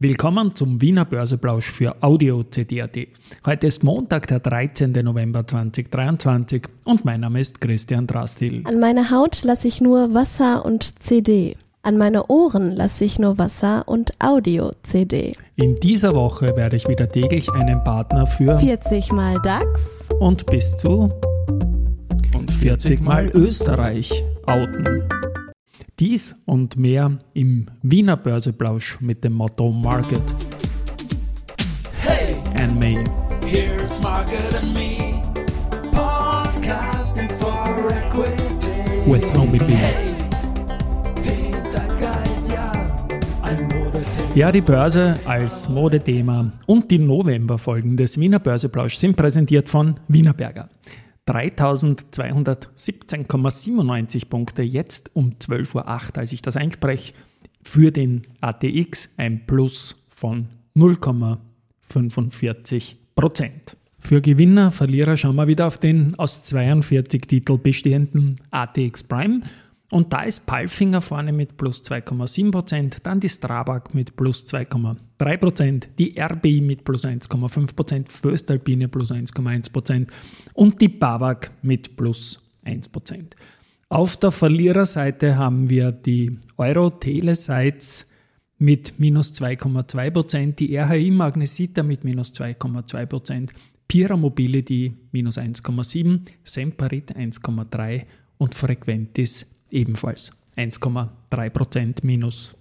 Willkommen zum Wiener Börseplausch für Audio CD.at. Heute ist Montag, der 13. November 2023 und mein Name ist Christian Drastil. An meine Haut lasse ich nur Wasser und CD. An meine Ohren lasse ich nur Wasser und Audio-CD. In dieser Woche werde ich wieder täglich einen Partner für 40 mal DAX und bis zu und 40 mal Österreich outen. Dies und mehr im Wiener Börseplausch mit dem Motto Market Hey, and Me. here's Market and Me, podcasting for equity. With Homie B. Hey, den Zeitgeist, ja, ein Modethema. Ja, die Börse als Modethema und die Novemberfolgen des Wiener Börseplausch sind präsentiert von Wienerberger. 3217,97 Punkte jetzt um 12.08 Uhr, als ich das einspreche, für den ATX ein Plus von 0,45 Prozent. Für Gewinner, Verlierer schauen wir wieder auf den aus 42 Titel bestehenden ATX Prime. Und da ist Palfinger vorne mit plus 2,7%, dann die Strabag mit plus 2,3%, die RBI mit plus 1,5%, Föstalpine plus 1,1% und die Bavag mit plus 1%. Auf der Verliererseite haben wir die Euro Telesites mit minus 2,2%, die RHI Magnesita mit minus 2,2%, Pira Mobility minus 1,7%, Semperit 1,3% und Frequentis ebenfalls 1,3% minus.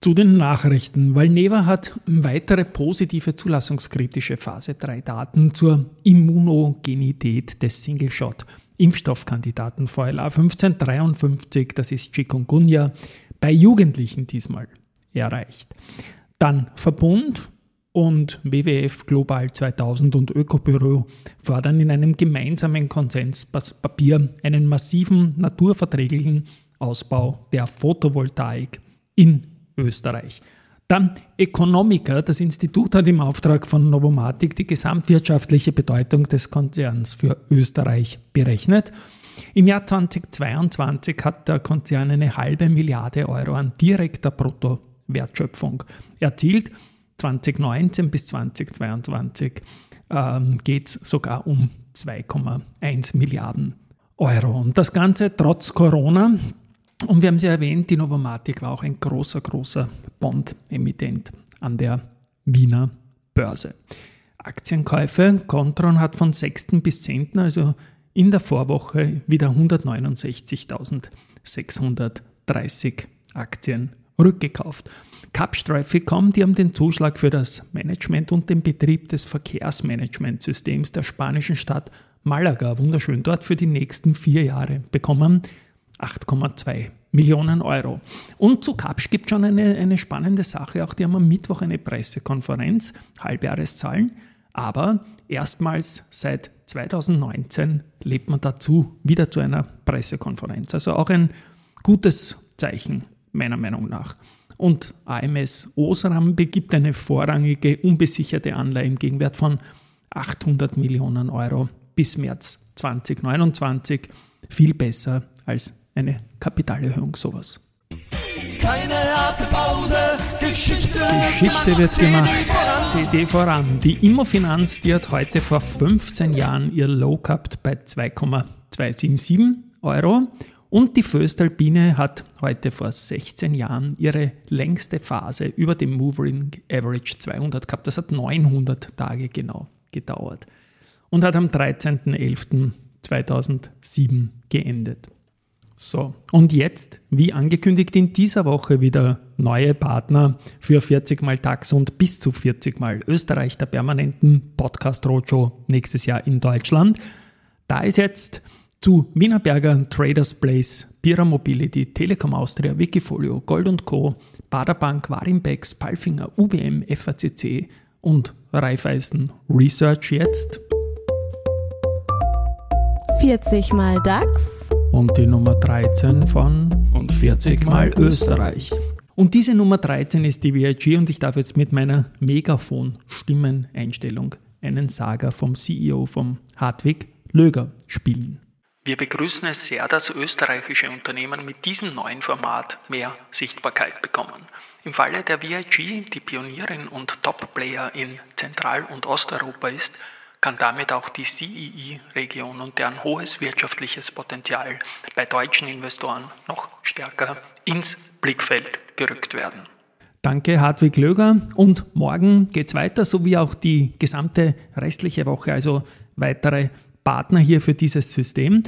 Zu den Nachrichten. Valneva hat weitere positive zulassungskritische Phase 3 Daten zur Immunogenität des Single-Shot Impfstoffkandidaten VLA 1553, das ist Chikungunya, bei Jugendlichen diesmal erreicht. Dann Verbund und WWF Global 2000 und Ökobüro fordern in einem gemeinsamen Konsenspapier einen massiven naturverträglichen Ausbau der Photovoltaik in Österreich. Dann Economica, das Institut hat im Auftrag von Novomatic die gesamtwirtschaftliche Bedeutung des Konzerns für Österreich berechnet. Im Jahr 2022 hat der Konzern eine halbe Milliarde Euro an direkter Bruttowertschöpfung erzielt. 2019 bis 2022 ähm, geht es sogar um 2,1 Milliarden Euro. Und das Ganze trotz Corona. Und wir haben sie erwähnt, die Novomatic war auch ein großer, großer Bond-Emittent an der Wiener Börse. Aktienkäufe, Contron hat von 6. bis 10., also in der Vorwoche, wieder 169.630 Aktien rückgekauft. Capstreife.com, die haben den Zuschlag für das Management und den Betrieb des Verkehrsmanagementsystems der spanischen Stadt Malaga, wunderschön, dort für die nächsten vier Jahre bekommen 8,2 Millionen Euro. Und zu Kapsch gibt es schon eine, eine spannende Sache. Auch die haben am Mittwoch eine Pressekonferenz, Halbjahreszahlen. Aber erstmals seit 2019 lebt man dazu wieder zu einer Pressekonferenz. Also auch ein gutes Zeichen, meiner Meinung nach. Und AMS Osram begibt eine vorrangige unbesicherte Anleihe im Gegenwert von 800 Millionen Euro bis März 2029. Viel besser als eine Kapitalerhöhung, sowas. Keine harte Pause, Geschichte, Geschichte wird gemacht. CD voran. Die Immofinanz, die hat heute vor 15 Jahren ihr Low gehabt bei 2,277 Euro. Und die Föstalpine hat heute vor 16 Jahren ihre längste Phase über dem Moving Average 200 gehabt. Das hat 900 Tage genau gedauert. Und hat am 13.11.2007 geendet. So, und jetzt, wie angekündigt, in dieser Woche wieder neue Partner für 40 mal DAX und bis zu 40 mal Österreich der permanenten Podcast Roadshow nächstes Jahr in Deutschland. Da ist jetzt zu Wienerberger, Traders Place, Pira Mobility, Telekom Austria, Wikifolio, Gold Co., Baderbank, Warimbex, Palfinger, UBM, FACC und Raiffeisen Research jetzt 40 mal DAX, und die Nummer 13 von und 40 mal Österreich. Und diese Nummer 13 ist die VIG und ich darf jetzt mit meiner Megafon-Stimmeneinstellung einen Saga vom CEO vom Hartwig Löger spielen. Wir begrüßen es sehr, dass österreichische Unternehmen mit diesem neuen Format mehr Sichtbarkeit bekommen. Im Falle der VIG, die Pionierin und Top-Player in Zentral- und Osteuropa ist, kann damit auch die CEE-Region und deren hohes wirtschaftliches Potenzial bei deutschen Investoren noch stärker ins Blickfeld gerückt werden. Danke, Hartwig Löger. Und morgen geht es weiter, so wie auch die gesamte restliche Woche, also weitere Partner hier für dieses System.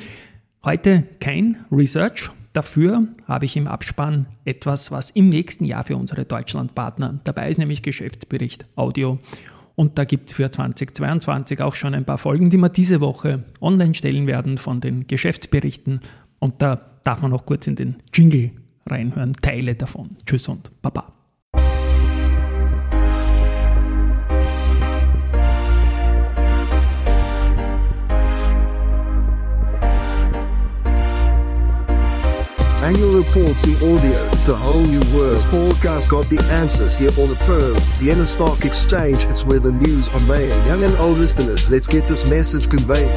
Heute kein Research. Dafür habe ich im Abspann etwas, was im nächsten Jahr für unsere Deutschlandpartner dabei ist, nämlich Geschäftsbericht Audio und da gibt es für 2022 auch schon ein paar Folgen, die wir diese Woche online stellen werden von den Geschäftsberichten. Und da darf man noch kurz in den Jingle reinhören, Teile davon. Tschüss und Baba. In audio. It's a whole new world. This podcast got the answers here on the Pearl, Vienna Stock Exchange. It's where the news are made. Young and old listeners, let's get this message conveyed.